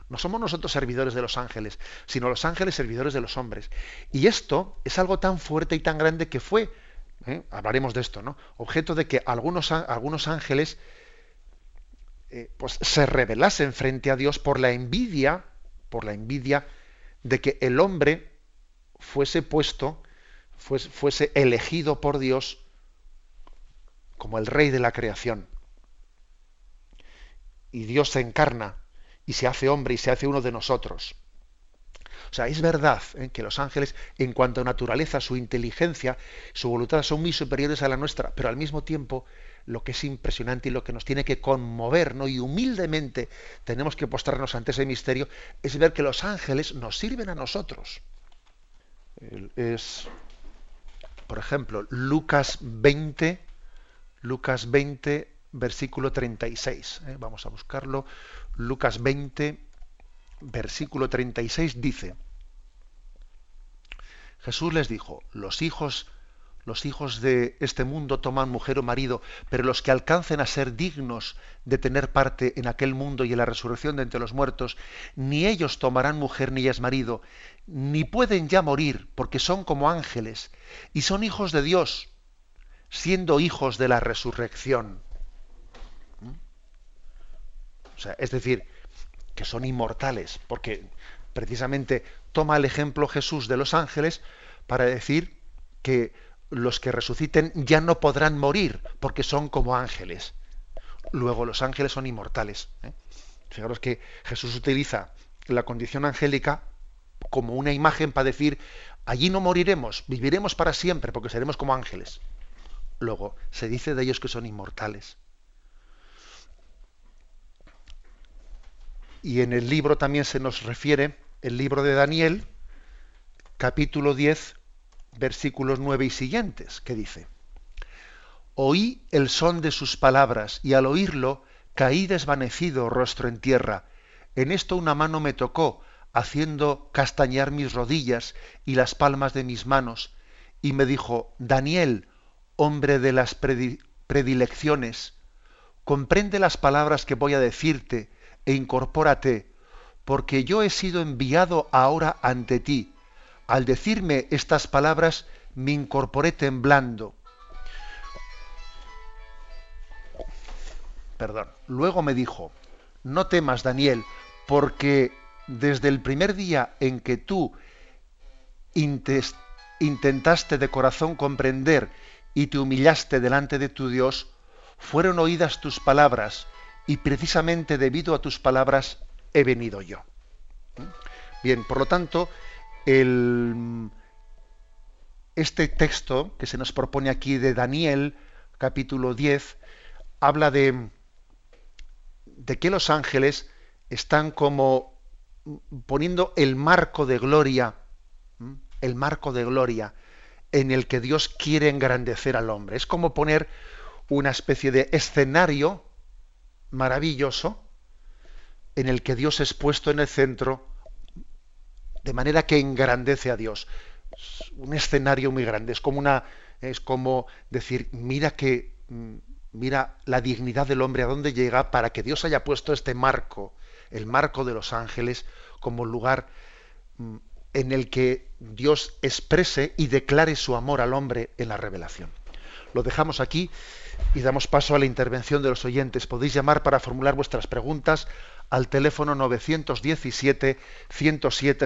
No somos nosotros servidores de los ángeles, sino los ángeles servidores de los hombres. Y esto es algo tan fuerte y tan grande que fue, ¿eh? hablaremos de esto, ¿no? Objeto de que algunos, algunos ángeles eh, pues se rebelasen frente a Dios por la envidia, por la envidia de que el hombre fuese puesto, fuese, fuese elegido por Dios como el rey de la creación. Y Dios se encarna y se hace hombre y se hace uno de nosotros. O sea, es verdad ¿eh? que los ángeles, en cuanto a naturaleza, su inteligencia, su voluntad son muy superiores a la nuestra, pero al mismo tiempo lo que es impresionante y lo que nos tiene que conmover, ¿no? y humildemente tenemos que postrarnos ante ese misterio, es ver que los ángeles nos sirven a nosotros. Es, por ejemplo, Lucas 20, Lucas 20, versículo 36. ¿eh? Vamos a buscarlo. Lucas 20, versículo 36 dice, Jesús les dijo, los hijos, los hijos de este mundo toman mujer o marido, pero los que alcancen a ser dignos de tener parte en aquel mundo y en la resurrección de entre los muertos, ni ellos tomarán mujer ni ellas marido, ni pueden ya morir, porque son como ángeles, y son hijos de Dios siendo hijos de la resurrección. ¿Mm? O sea, es decir, que son inmortales, porque precisamente toma el ejemplo Jesús de los ángeles para decir que los que resuciten ya no podrán morir, porque son como ángeles. Luego los ángeles son inmortales. ¿eh? Fijaros que Jesús utiliza la condición angélica como una imagen para decir, allí no moriremos, viviremos para siempre, porque seremos como ángeles. Luego, se dice de ellos que son inmortales. Y en el libro también se nos refiere, el libro de Daniel, capítulo 10, versículos 9 y siguientes, que dice, Oí el son de sus palabras y al oírlo caí desvanecido rostro en tierra. En esto una mano me tocó, haciendo castañar mis rodillas y las palmas de mis manos, y me dijo, Daniel, hombre de las predilecciones, comprende las palabras que voy a decirte e incorpórate, porque yo he sido enviado ahora ante ti. Al decirme estas palabras me incorporé temblando. Perdón. Luego me dijo, no temas, Daniel, porque desde el primer día en que tú intentaste de corazón comprender y te humillaste delante de tu Dios, fueron oídas tus palabras, y precisamente debido a tus palabras he venido yo. Bien, por lo tanto, este texto que se nos propone aquí de Daniel, capítulo 10, habla de, de que los ángeles están como poniendo el marco de gloria, el marco de gloria en el que Dios quiere engrandecer al hombre. Es como poner una especie de escenario maravilloso en el que Dios es puesto en el centro, de manera que engrandece a Dios. un escenario muy grande, es como una, es como decir, mira que, mm, mira la dignidad del hombre a dónde llega para que Dios haya puesto este marco, el marco de los ángeles, como lugar mm, en el que Dios exprese y declare su amor al hombre en la revelación. Lo dejamos aquí y damos paso a la intervención de los oyentes. Podéis llamar para formular vuestras preguntas al teléfono 917 107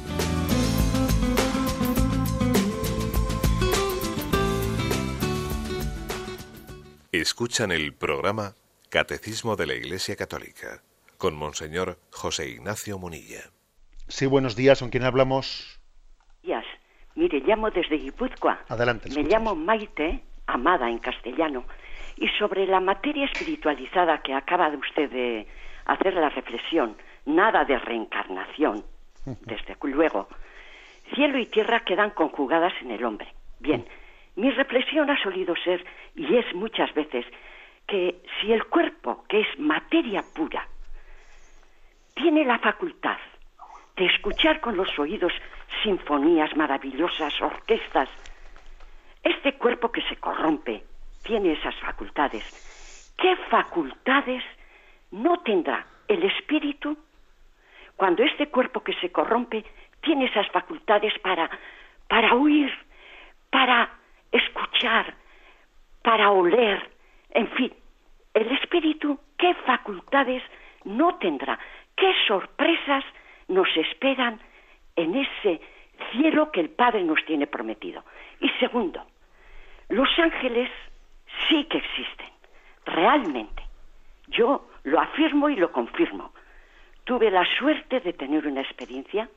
Escuchan el programa Catecismo de la Iglesia Católica con Monseñor José Ignacio Munilla. Sí, buenos días. ¿Con quién hablamos? Días. Mire, llamo desde Guipúzcoa. Adelante. Me llamo Maite, amada en castellano. Y sobre la materia espiritualizada que acaba de usted de hacer la reflexión, nada de reencarnación, desde luego. Cielo y tierra quedan conjugadas en el hombre. Bien, mi reflexión ha solido ser, y es muchas veces, que si el cuerpo, que es materia pura, tiene la facultad de escuchar con los oídos sinfonías maravillosas, orquestas, este cuerpo que se corrompe tiene esas facultades. ¿Qué facultades no tendrá el espíritu cuando este cuerpo que se corrompe tiene esas facultades para, para huir, para escuchar, para oler, en fin, el espíritu, ¿qué facultades no tendrá? ¿Qué sorpresas nos esperan en ese cielo que el Padre nos tiene prometido? Y segundo, los ángeles sí que existen, realmente. Yo lo afirmo y lo confirmo. Tuve la suerte de tener una experiencia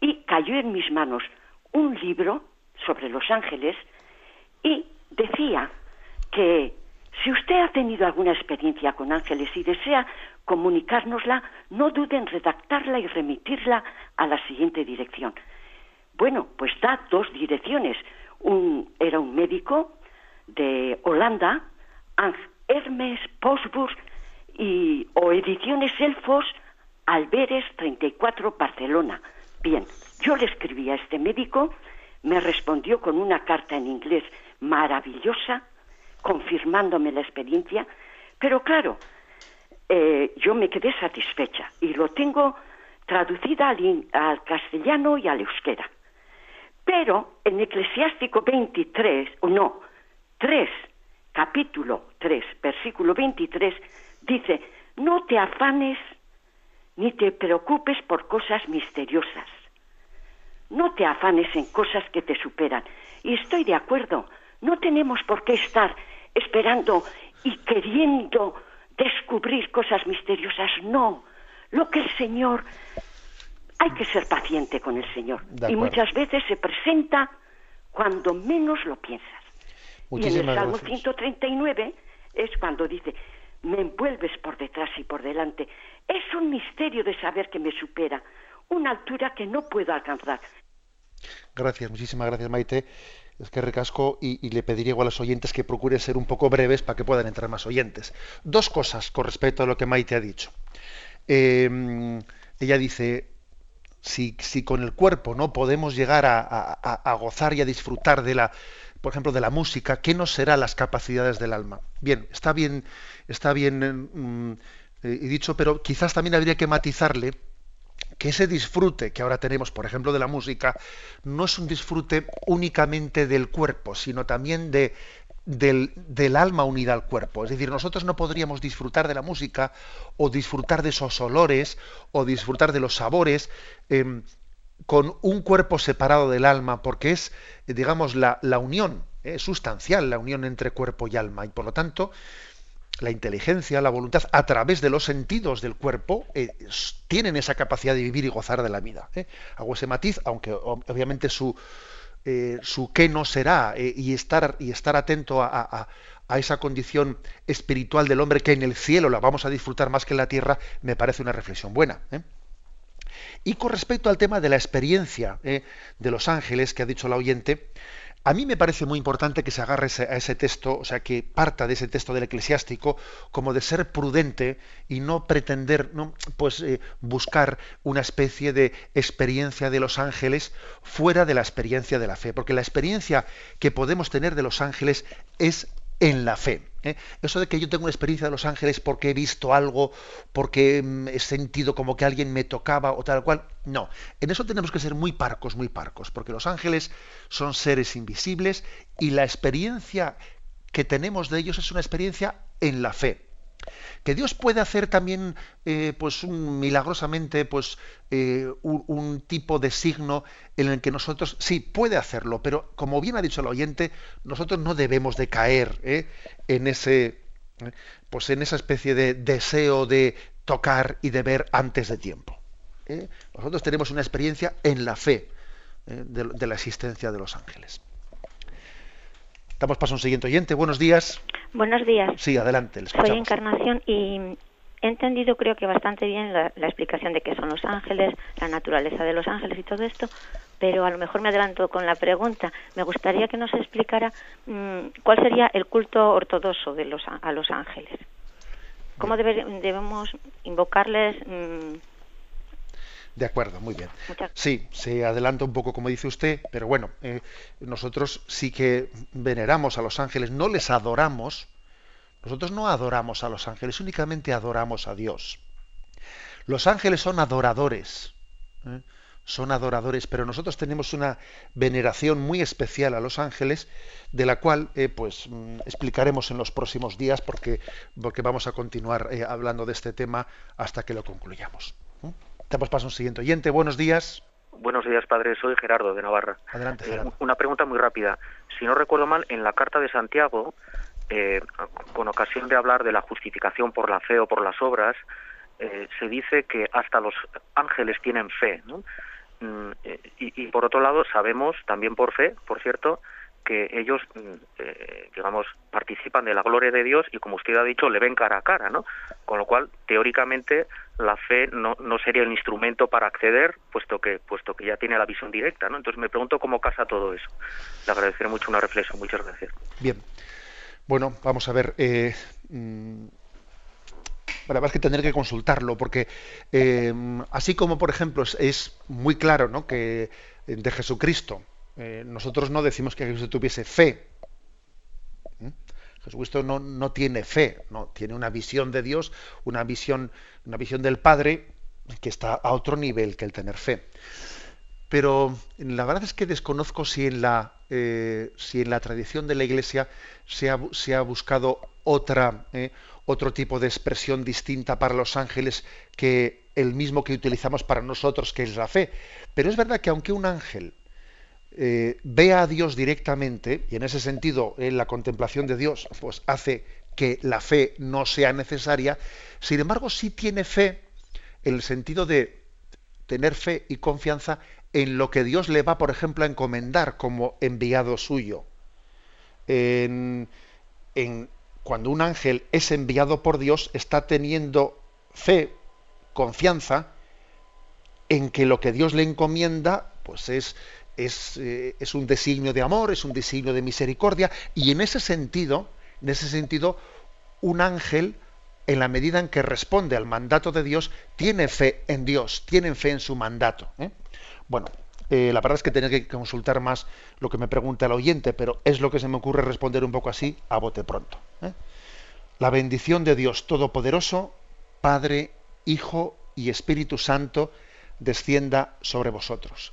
y cayó en mis manos un libro sobre los ángeles y decía que si usted ha tenido alguna experiencia con ángeles y desea comunicárnosla, no dude en redactarla y remitirla a la siguiente dirección. Bueno, pues da dos direcciones. Un, era un médico de Holanda, Hermes Posbus y, o Ediciones Elfos, Alberes 34, Barcelona. Bien, yo le escribí a este médico, me respondió con una carta en inglés maravillosa, confirmándome la experiencia, pero claro, eh, yo me quedé satisfecha y lo tengo traducida al, al, castellano y al euskera. Pero en Eclesiástico 23, o no, 3, capítulo 3, versículo 23, dice, no te afanes ni te preocupes por cosas misteriosas. No te afanes en cosas que te superan. Y estoy de acuerdo, no tenemos por qué estar esperando y queriendo descubrir cosas misteriosas. No, lo que el Señor... Hay que ser paciente con el Señor. Y muchas veces se presenta cuando menos lo piensas. y en el Salmo 139 es cuando dice, me envuelves por detrás y por delante. Es un misterio de saber que me supera, una altura que no puedo alcanzar. Gracias, muchísimas gracias Maite es que recasco y, le pediría a los oyentes que procure ser un poco breves para que puedan entrar más oyentes. Dos cosas con respecto a lo que Maite ha dicho. Eh, ella dice, si, si, con el cuerpo no podemos llegar a, gozar y a disfrutar de la, por ejemplo, de la música, ¿qué no serán las capacidades del alma? Bien, está bien, está bien mm, eh, dicho, pero quizás también habría que matizarle que ese disfrute que ahora tenemos, por ejemplo, de la música, no es un disfrute únicamente del cuerpo, sino también de, del, alma unida al cuerpo. Es decir, nosotros no podríamos disfrutar de la música o disfrutar de esos olores o disfrutar de los sabores em, con un cuerpo separado del alma, porque es, digamos, la, unión, es sustancial la unión entre cuerpo y alma. Y por lo tanto, la inteligencia, la voluntad, a través de los sentidos del cuerpo, eh, tienen esa capacidad de vivir y gozar de la vida. ¿eh? Hago ese matiz, aunque obviamente su, eh, su qué no será y, estar, y estar atento a, esa condición espiritual del hombre que en el cielo la vamos a disfrutar más que en la tierra, me parece una reflexión buena. Y con respecto al tema de la experiencia de los ángeles que ha dicho la oyente, a mí me parece muy importante que se agarre a ese texto, o sea, que parta de ese texto del eclesiástico como de ser prudente y no pretender, ¿no? pues eh, buscar una especie de experiencia de los ángeles fuera de la experiencia de la fe, porque la experiencia que podemos tener de los ángeles es en la fe. ¿eh? Eso de que yo tengo una experiencia de los ángeles porque he visto algo, porque mm, he sentido como que alguien me tocaba o tal cual, no. En eso tenemos que ser muy parcos, muy parcos, porque los ángeles son seres invisibles y la experiencia que tenemos de ellos es una experiencia en la fe que Dios puede hacer también eh, pues milagrosamente pues eh, un, tipo de signo en el que nosotros sí puede hacerlo pero como bien ha dicho el oyente nosotros no debemos de caer ¿eh? en ese pues en esa especie de deseo de tocar y de ver antes de tiempo nosotros tenemos una experiencia en la fe de, la existencia de los ángeles Damos paso a un siguiente oyente. Buenos días. Buenos días. Sí, adelante. Soy Encarnación y he entendido creo que bastante bien la, explicación de qué son los ángeles, la naturaleza de los ángeles y todo esto, pero a lo mejor me adelanto con la pregunta. Me gustaría que nos explicara mm, cuál sería el culto ortodoxo de los, a los ángeles. ¿Cómo debemos invocarles? Mm, de acuerdo, muy bien. Sí, se adelanta un poco como dice usted, pero bueno, eh, nosotros sí que veneramos a los ángeles, no les adoramos. Nosotros no adoramos a los ángeles, únicamente adoramos a Dios. Los ángeles son adoradores, ¿eh? son adoradores, pero nosotros tenemos una veneración muy especial a los ángeles, de la cual eh, pues mm, explicaremos en los próximos días, porque, porque vamos a continuar hablando de este tema hasta que lo concluyamos. Damos paso a un siguiente oyente. Buenos días. Buenos días, padre. Soy Gerardo de Navarra. Adelante, eh, una pregunta muy rápida. Si no recuerdo mal, en la carta de Santiago, eh, con ocasión de hablar de la justificación por la fe o por las obras, eh, se dice que hasta los ángeles tienen fe. Mm, y, por otro lado, sabemos, también por fe, por cierto, que ellos, mm, eh, digamos, participan de la gloria de Dios y, como usted ha dicho, le ven cara a cara, ¿no? Con lo cual, teóricamente, la fe no, no sería el instrumento para acceder, puesto que, puesto que ya tiene la visión directa, ¿no? Entonces me pregunto cómo casa todo eso. Le agradeceré mucho una reflexión. Muchas gracias. Bien. Bueno, vamos a ver. Eh, mm, verdad es que tendré que consultarlo, porque eh, así como, por ejemplo, es, muy claro ¿no? que de Jesucristo, eh, nosotros no decimos que Jesús tuviese fe. ¿Mm? Jesucristo no, no, tiene fe, no, tiene una visión de Dios, una visión, una visión del Padre que está a otro nivel que el tener fe. Pero la verdad es que desconozco si en la, eh, si en la tradición de la Iglesia se ha, se ha buscado otra, eh, otro tipo de expresión distinta para los ángeles que el mismo que utilizamos para nosotros, que es la fe. Pero es verdad que aunque un ángel eh, vea a Dios directamente, y en ese sentido en la contemplación de Dios pues hace que la fe no sea necesaria, sin embargo sí tiene fe en el sentido de tener fe y confianza en lo que Dios le va, por ejemplo, a encomendar como enviado suyo. En, cuando un ángel es enviado por Dios, está teniendo fe, confianza, en que lo que Dios le encomienda, pues es eh, es, un designio de amor, es un designio de misericordia, y en ese sentido, en ese sentido, un ángel en la medida en que responde al mandato de Dios, tiene fe en Dios, tienen fe en su mandato. ¿eh? Bueno, eh, la verdad es que tenía que consultar más lo que me pregunta el oyente, pero es lo que se me ocurre responder un poco así a bote pronto. La bendición de Dios Todopoderoso, Padre, Hijo y Espíritu Santo, descienda sobre vosotros.